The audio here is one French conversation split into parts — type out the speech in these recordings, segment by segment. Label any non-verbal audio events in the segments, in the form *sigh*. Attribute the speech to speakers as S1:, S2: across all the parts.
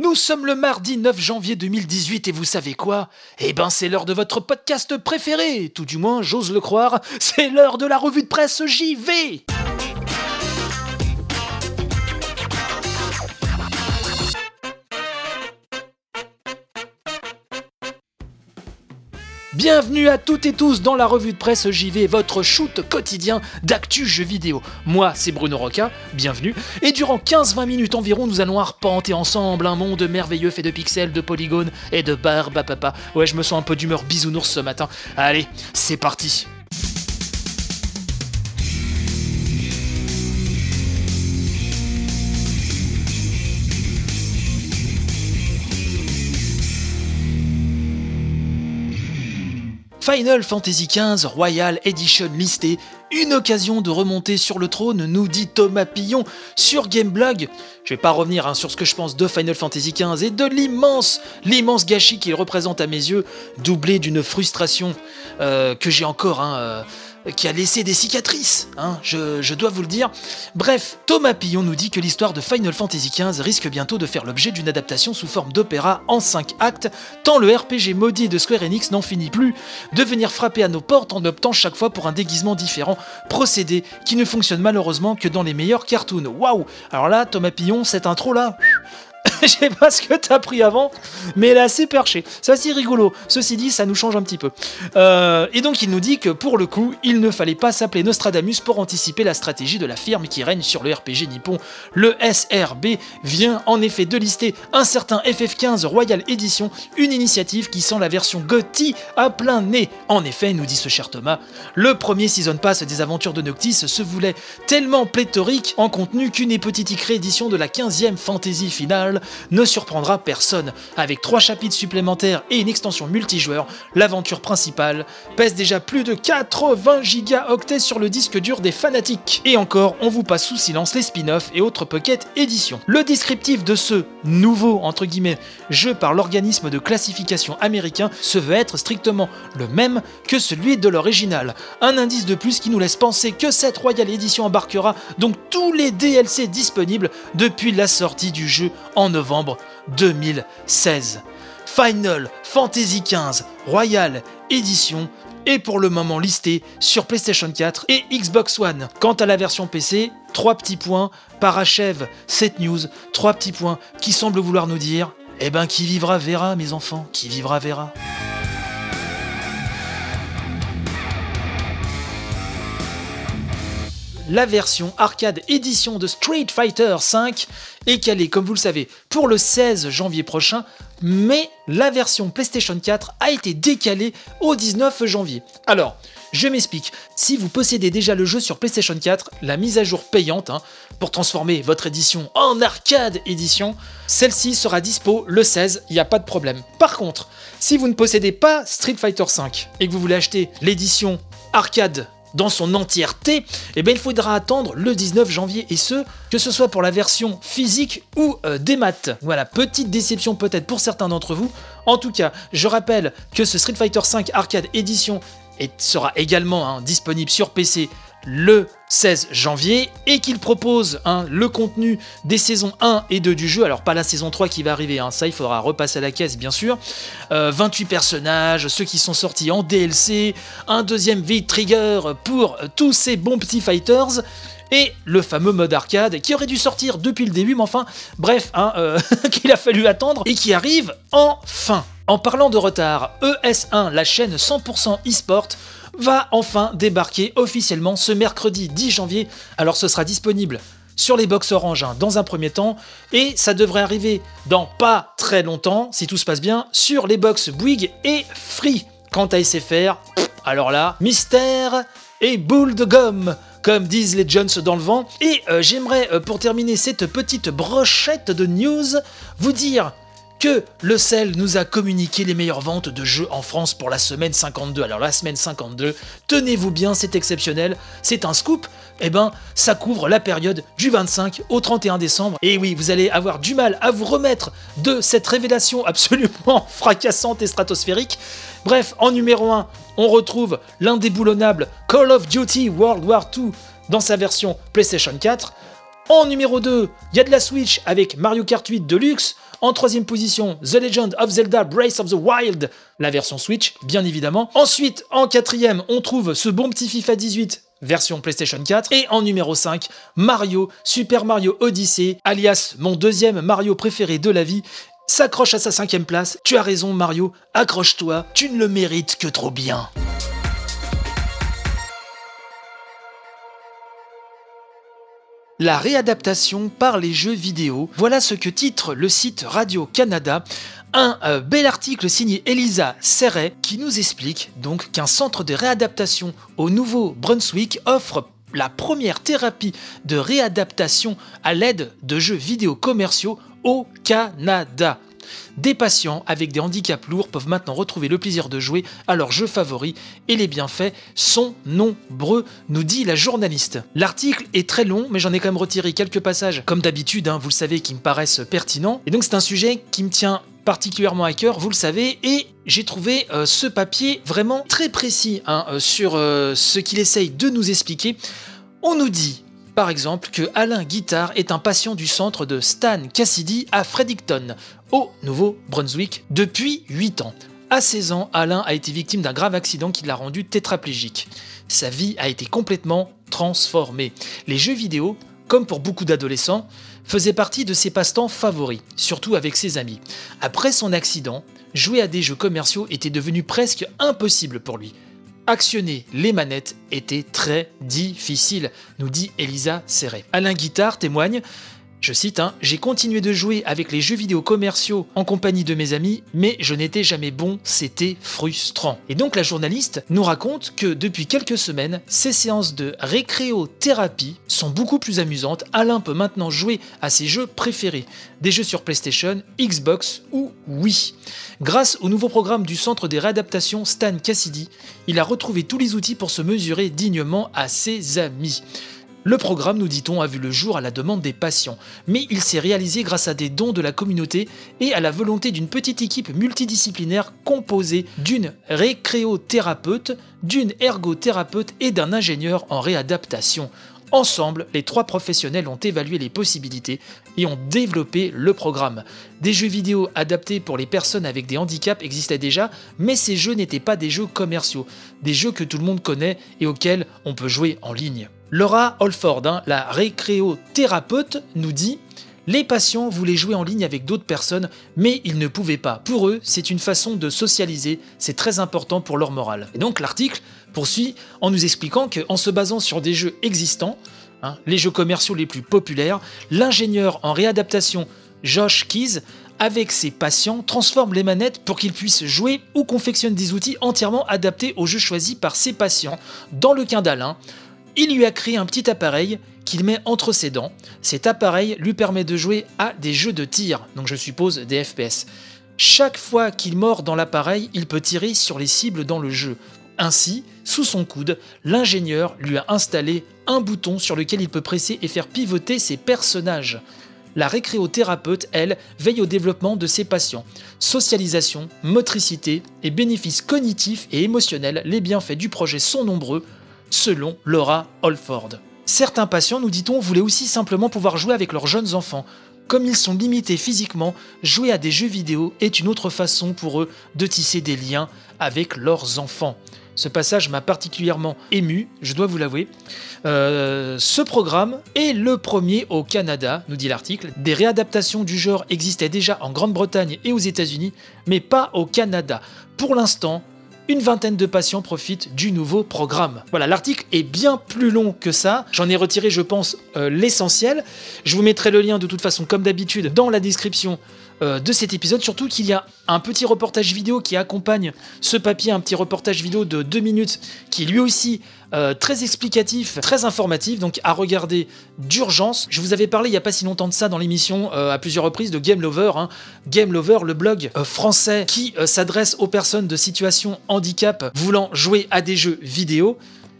S1: Nous sommes le mardi 9 janvier 2018 et vous savez quoi? Eh ben c'est l'heure de votre podcast préféré, tout du moins j'ose le croire, c'est l'heure de la revue de presse JV Bienvenue à toutes et tous dans la revue de presse JV, votre shoot quotidien d'actu jeux vidéo. Moi, c'est Bruno Roca, bienvenue. Et durant 15-20 minutes environ, nous allons arpenter ensemble un monde merveilleux fait de pixels, de polygones et de barbe à papa. Ouais, je me sens un peu d'humeur bisounours ce matin. Allez, c'est parti. Final Fantasy XV Royal Edition listé, une occasion de remonter sur le trône, nous dit Thomas Pillon sur Gameblog. Je vais pas revenir hein, sur ce que je pense de Final Fantasy XV et de l'immense, l'immense gâchis qu'il représente à mes yeux, doublé d'une frustration euh, que j'ai encore. Hein, euh, qui a laissé des cicatrices, hein, je, dois vous le dire. Bref, Thomas Pillon nous dit que l'histoire de Final Fantasy XV risque bientôt de faire l'objet d'une adaptation sous forme d'opéra en 5 actes, tant le RPG maudit de Square Enix n'en finit plus de venir frapper à nos portes en optant chaque fois pour un déguisement différent, procédé qui ne fonctionne malheureusement que dans les meilleurs cartoons. Waouh Alors là, Thomas Pillon, cette intro là, *laughs* je sais pas ce que t'as pris avant, mais elle est assez perchée. C'est rigolo. Ceci dit, ça nous change un petit peu. Euh, et donc, il nous dit que pour le coup, il ne fallait pas s'appeler Nostradamus pour anticiper la stratégie de la firme qui règne sur le RPG nippon. Le SRB vient en effet de lister un certain FF15 Royal Edition, une initiative qui sent la version GOTY à plein nez. En effet, nous dit ce cher Thomas, le premier Season Pass des aventures de Noctis se voulait tellement pléthorique en contenu qu'une hypothétique réédition de la 15e fantasy finale ne surprendra personne. Avec trois chapitres supplémentaires et une extension multijoueur, l'aventure principale pèse déjà plus de 80 gigaoctets sur le disque dur des fanatiques. Et encore, on vous passe sous silence les spin-offs et autres pocket éditions. Le descriptif de ce nouveau jeu par l'organisme de classification américain se veut être strictement le même que celui de l'original. Un indice de plus qui nous laisse penser que cette Royal Edition embarquera donc tous les DLC disponibles depuis la sortie du jeu en novembre 2016. Final Fantasy XV Royal Edition est pour le moment listé sur PlayStation 4 et Xbox One. Quant à la version PC, trois petits points parachèvent cette news, trois petits points qui semblent vouloir nous dire Eh ben qui vivra verra mes enfants, qui vivra verra. La version arcade édition de Street Fighter V est calée, comme vous le savez, pour le 16 janvier prochain, mais la version PlayStation 4 a été décalée au 19 janvier. Alors, je m'explique. Si vous possédez déjà le jeu sur PlayStation 4, la mise à jour payante hein, pour transformer votre édition en arcade édition, celle-ci sera dispo le 16, il n'y a pas de problème. Par contre, si vous ne possédez pas Street Fighter V et que vous voulez acheter l'édition arcade dans son entièreté, eh bien, il faudra attendre le 19 janvier et ce, que ce soit pour la version physique ou euh, des maths. Voilà, petite déception peut-être pour certains d'entre vous. En tout cas, je rappelle que ce Street Fighter V Arcade Edition sera également hein, disponible sur PC le 16 janvier et qu'il propose hein, le contenu des saisons 1 et 2 du jeu. Alors pas la saison 3 qui va arriver, hein, ça il faudra repasser à la caisse bien sûr. 28 euh, personnages, ceux qui sont sortis en DLC, un deuxième V-Trigger pour tous ces bons petits fighters et le fameux mode arcade qui aurait dû sortir depuis le début, mais enfin, bref, hein, euh, *laughs* qu'il a fallu attendre et qui arrive enfin. En parlant de retard, ES1, la chaîne 100% e-sport, va enfin débarquer officiellement ce mercredi 10 janvier. Alors ce sera disponible sur les box Orange hein, dans un premier temps et ça devrait arriver dans pas très longtemps, si tout se passe bien, sur les box Bouygues et Free. Quant à SFR, alors là, mystère et boule de gomme comme disent les Jones dans le vent. Et euh, j'aimerais, euh, pour terminer cette petite brochette de news, vous dire que le sel nous a communiqué les meilleures ventes de jeux en France pour la semaine 52. Alors la semaine 52, tenez-vous bien, c'est exceptionnel, c'est un scoop. Eh ben, ça couvre la période du 25 au 31 décembre. Et oui, vous allez avoir du mal à vous remettre de cette révélation absolument *laughs* fracassante et stratosphérique. Bref, en numéro 1, on retrouve l'indéboulonnable Call of Duty World War II dans sa version PlayStation 4. En numéro 2, il y a de la Switch avec Mario Kart 8 Deluxe. En troisième position, The Legend of Zelda Brace of the Wild, la version Switch, bien évidemment. Ensuite, en quatrième, on trouve ce bon petit FIFA 18 version PlayStation 4. Et en numéro 5, Mario, Super Mario Odyssey, alias mon deuxième Mario préféré de la vie, s'accroche à sa cinquième place. Tu as raison Mario, accroche-toi, tu ne le mérites que trop bien. La réadaptation par les jeux vidéo, voilà ce que titre le site Radio-Canada, un euh, bel article signé Elisa Serret qui nous explique donc qu'un centre de réadaptation au Nouveau-Brunswick offre la première thérapie de réadaptation à l'aide de jeux vidéo commerciaux au Canada. Des patients avec des handicaps lourds peuvent maintenant retrouver le plaisir de jouer à leur jeu favori et les bienfaits sont nombreux, nous dit la journaliste. L'article est très long, mais j'en ai quand même retiré quelques passages, comme d'habitude, hein, vous le savez, qui me paraissent pertinents. Et donc c'est un sujet qui me tient particulièrement à cœur, vous le savez, et j'ai trouvé euh, ce papier vraiment très précis hein, euh, sur euh, ce qu'il essaye de nous expliquer. On nous dit par exemple que Alain Guittard est un patient du centre de Stan Cassidy à Fredericton, au Nouveau-Brunswick, depuis 8 ans. À 16 ans, Alain a été victime d'un grave accident qui l'a rendu tétraplégique. Sa vie a été complètement transformée. Les jeux vidéo, comme pour beaucoup d'adolescents, faisaient partie de ses passe-temps favoris, surtout avec ses amis. Après son accident, jouer à des jeux commerciaux était devenu presque impossible pour lui actionner les manettes était très difficile, nous dit Elisa Serret. Alain Guittard témoigne je cite, hein, J'ai continué de jouer avec les jeux vidéo commerciaux en compagnie de mes amis, mais je n'étais jamais bon, c'était frustrant. Et donc la journaliste nous raconte que depuis quelques semaines, ces séances de récréothérapie sont beaucoup plus amusantes. Alain peut maintenant jouer à ses jeux préférés, des jeux sur PlayStation, Xbox ou Wii. Grâce au nouveau programme du centre des réadaptations Stan Cassidy, il a retrouvé tous les outils pour se mesurer dignement à ses amis. Le programme, nous dit-on, a vu le jour à la demande des patients, mais il s'est réalisé grâce à des dons de la communauté et à la volonté d'une petite équipe multidisciplinaire composée d'une récréothérapeute, d'une ergothérapeute et d'un ingénieur en réadaptation. Ensemble, les trois professionnels ont évalué les possibilités et ont développé le programme. Des jeux vidéo adaptés pour les personnes avec des handicaps existaient déjà, mais ces jeux n'étaient pas des jeux commerciaux, des jeux que tout le monde connaît et auxquels on peut jouer en ligne. Laura Holford, hein, la récréothérapeute, nous dit les patients voulaient jouer en ligne avec d'autres personnes, mais ils ne pouvaient pas. Pour eux, c'est une façon de socialiser, c'est très important pour leur morale. Et donc l'article poursuit en nous expliquant qu'en se basant sur des jeux existants, hein, les jeux commerciaux les plus populaires, l'ingénieur en réadaptation Josh Keys avec ses patients, transforme les manettes pour qu'ils puissent jouer ou confectionne des outils entièrement adaptés aux jeux choisis par ses patients. Dans le cas d'Alain, il lui a créé un petit appareil qu'il met entre ses dents. Cet appareil lui permet de jouer à des jeux de tir, donc je suppose des FPS. Chaque fois qu'il mord dans l'appareil, il peut tirer sur les cibles dans le jeu. Ainsi, sous son coude, l'ingénieur lui a installé un bouton sur lequel il peut presser et faire pivoter ses personnages. La récréothérapeute, elle, veille au développement de ses patients. Socialisation, motricité et bénéfices cognitifs et émotionnels, les bienfaits du projet sont nombreux, selon Laura Holford. Certains patients, nous dit-on, voulaient aussi simplement pouvoir jouer avec leurs jeunes enfants. Comme ils sont limités physiquement, jouer à des jeux vidéo est une autre façon pour eux de tisser des liens avec leurs enfants. Ce passage m'a particulièrement ému, je dois vous l'avouer. Euh, ce programme est le premier au Canada, nous dit l'article. Des réadaptations du genre existaient déjà en Grande-Bretagne et aux États-Unis, mais pas au Canada. Pour l'instant, une vingtaine de patients profitent du nouveau programme. Voilà, l'article est bien plus long que ça. J'en ai retiré, je pense, euh, l'essentiel. Je vous mettrai le lien de toute façon, comme d'habitude, dans la description de cet épisode, surtout qu'il y a un petit reportage vidéo qui accompagne ce papier, un petit reportage vidéo de deux minutes qui lui aussi euh, très explicatif, très informatif, donc à regarder d'urgence. Je vous avais parlé il n'y a pas si longtemps de ça dans l'émission euh, à plusieurs reprises de Game Lover. Hein. Game Lover, le blog français qui s'adresse aux personnes de situation handicap voulant jouer à des jeux vidéo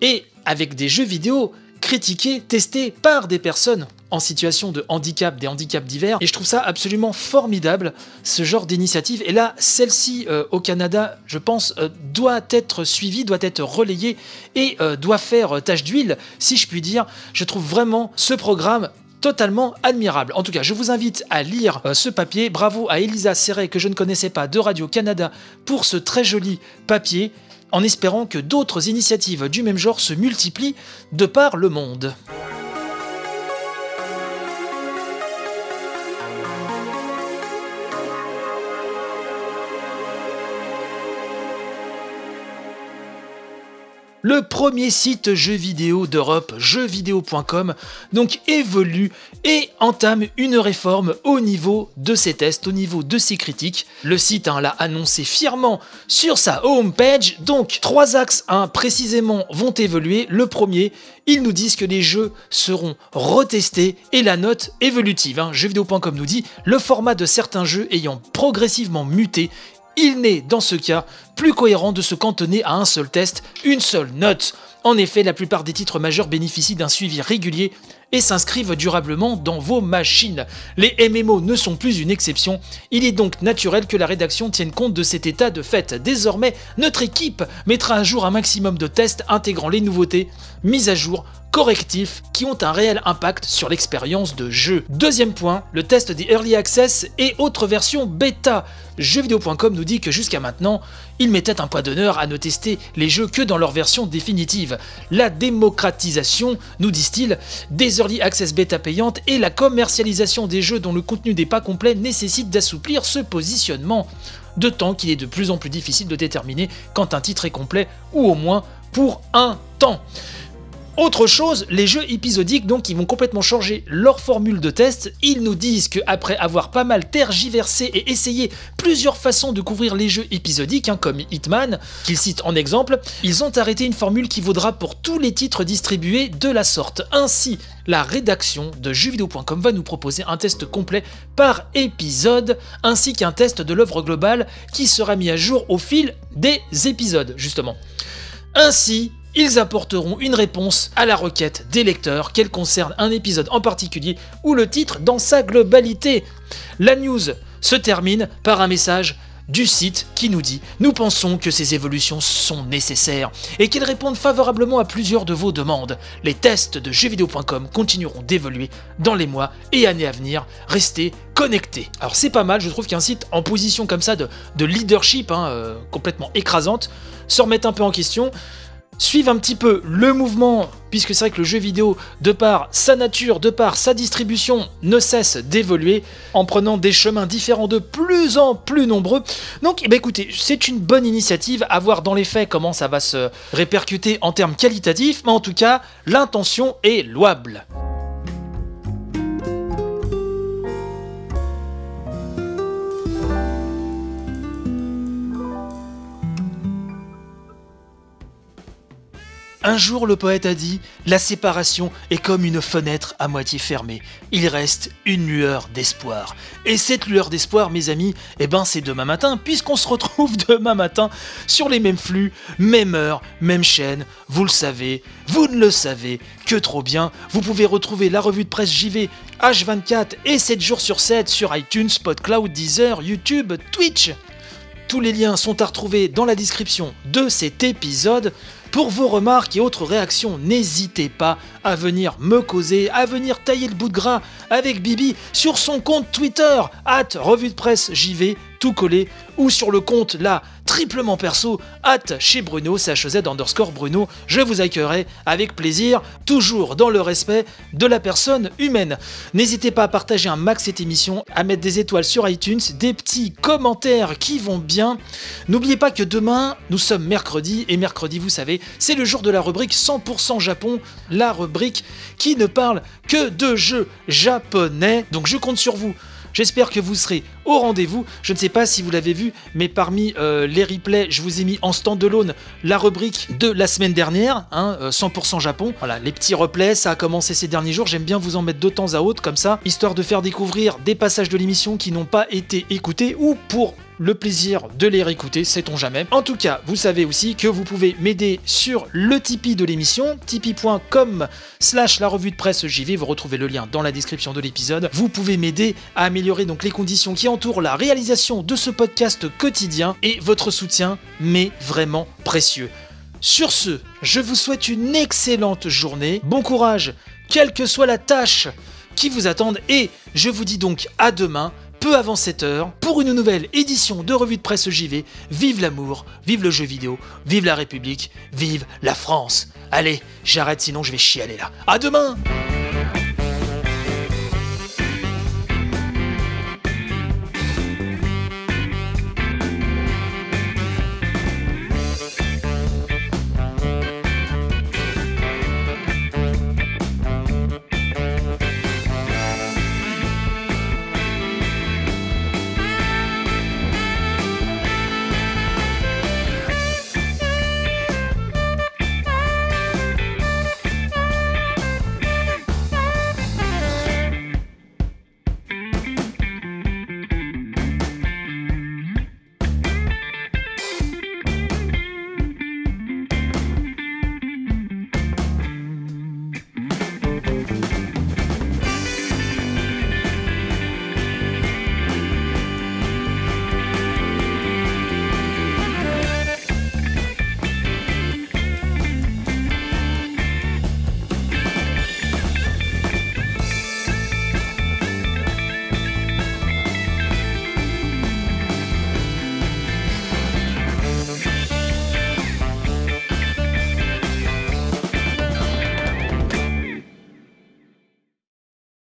S1: et avec des jeux vidéo critiqués, testés par des personnes en situation de handicap, des handicaps divers. Et je trouve ça absolument formidable, ce genre d'initiative. Et là, celle-ci euh, au Canada, je pense, euh, doit être suivie, doit être relayée et euh, doit faire tâche d'huile, si je puis dire. Je trouve vraiment ce programme totalement admirable. En tout cas, je vous invite à lire ce papier. Bravo à Elisa Serret, que je ne connaissais pas, de Radio-Canada, pour ce très joli papier, en espérant que d'autres initiatives du même genre se multiplient de par le monde. Le premier site jeux vidéo d'Europe, jeuxvideo.com, donc évolue et entame une réforme au niveau de ses tests, au niveau de ses critiques. Le site hein, l'a annoncé fièrement sur sa homepage. Donc trois axes hein, précisément vont évoluer. Le premier, ils nous disent que les jeux seront retestés et la note évolutive. Hein. Jeuxvideo.com nous dit le format de certains jeux ayant progressivement muté il n'est dans ce cas plus cohérent de se cantonner à un seul test, une seule note. En effet, la plupart des titres majeurs bénéficient d'un suivi régulier et s'inscrivent durablement dans vos machines. Les MMO ne sont plus une exception, il est donc naturel que la rédaction tienne compte de cet état de fait. Désormais, notre équipe mettra à jour un maximum de tests intégrant les nouveautés, mises à jour, correctifs qui ont un réel impact sur l'expérience de jeu. Deuxième point, le test des Early Access et autres versions bêta. Jeuxvideo.com nous dit que jusqu'à maintenant, ils mettaient un poids d'honneur à ne tester les jeux que dans leur version définitive. La démocratisation, nous disent-ils, des Early Access bêta payantes et la commercialisation des jeux dont le contenu n'est pas complet nécessitent d'assouplir ce positionnement. De temps qu'il est de plus en plus difficile de déterminer quand un titre est complet, ou au moins pour un temps. Autre chose, les jeux épisodiques donc ils vont complètement changer leur formule de test. Ils nous disent qu'après avoir pas mal tergiversé et essayé plusieurs façons de couvrir les jeux épisodiques, hein, comme Hitman, qu'ils citent en exemple, ils ont arrêté une formule qui vaudra pour tous les titres distribués de la sorte. Ainsi, la rédaction de jeuxvideo.com va nous proposer un test complet par épisode, ainsi qu'un test de l'œuvre globale qui sera mis à jour au fil des épisodes, justement. Ainsi, ils apporteront une réponse à la requête des lecteurs, qu'elle concerne un épisode en particulier ou le titre dans sa globalité. La news se termine par un message du site qui nous dit Nous pensons que ces évolutions sont nécessaires et qu'elles répondent favorablement à plusieurs de vos demandes. Les tests de jeuxvideo.com continueront d'évoluer dans les mois et années à venir. Restez connectés. Alors c'est pas mal, je trouve qu'un site en position comme ça de, leadership hein, euh, complètement écrasante se remette un peu en question suivent un petit peu le mouvement, puisque c'est vrai que le jeu vidéo, de par sa nature, de par sa distribution, ne cesse d'évoluer en prenant des chemins différents de plus en plus nombreux. Donc, eh ben, écoutez, c'est une bonne initiative à voir dans les faits comment ça va se répercuter en termes qualitatifs, mais en tout cas, l'intention est louable. Un jour, le poète a dit La séparation est comme une fenêtre à moitié fermée. Il reste une lueur d'espoir. Et cette lueur d'espoir, mes amis, eh ben, c'est demain matin, puisqu'on se retrouve *laughs* demain matin sur les mêmes flux, même heure, même chaîne. Vous le savez, vous ne le savez que trop bien. Vous pouvez retrouver la revue de presse JV H24 et 7 jours sur 7 sur iTunes, Podcloud, Deezer, YouTube, Twitch. Tous les liens sont à retrouver dans la description de cet épisode. Pour vos remarques et autres réactions, n'hésitez pas à venir me causer, à venir tailler le bout de gras avec Bibi sur son compte Twitter, at revue de presse JV, tout collé, ou sur le compte là, triplement perso, at chez Bruno, CHZ underscore Bruno, je vous accueillerai avec plaisir, toujours dans le respect de la personne humaine. N'hésitez pas à partager un max cette émission, à mettre des étoiles sur iTunes, des petits commentaires qui vont bien. N'oubliez pas que demain, nous sommes mercredi, et mercredi, vous savez, c'est le jour de la rubrique 100% Japon, la rubrique qui ne parle que de jeux japonais. Donc je compte sur vous J'espère que vous serez au rendez-vous. Je ne sais pas si vous l'avez vu, mais parmi euh, les replays, je vous ai mis en stand-alone la rubrique de la semaine dernière, 100% hein, euh, Japon. Voilà, les petits replays, ça a commencé ces derniers jours. J'aime bien vous en mettre de temps à autre comme ça, histoire de faire découvrir des passages de l'émission qui n'ont pas été écoutés ou pour le plaisir de les réécouter, sait-on jamais. En tout cas, vous savez aussi que vous pouvez m'aider sur le Tipeee de l'émission, tipeee.com slash la revue de presse JV, vous retrouvez le lien dans la description de l'épisode. Vous pouvez m'aider à améliorer donc les conditions qui entourent la réalisation de ce podcast quotidien et votre soutien m'est vraiment précieux. Sur ce, je vous souhaite une excellente journée, bon courage, quelle que soit la tâche qui vous attendent et je vous dis donc à demain peu avant 7 heures, pour une nouvelle édition de Revue de Presse JV. Vive l'amour, vive le jeu vidéo, vive la République, vive la France. Allez, j'arrête sinon je vais chialer là. À demain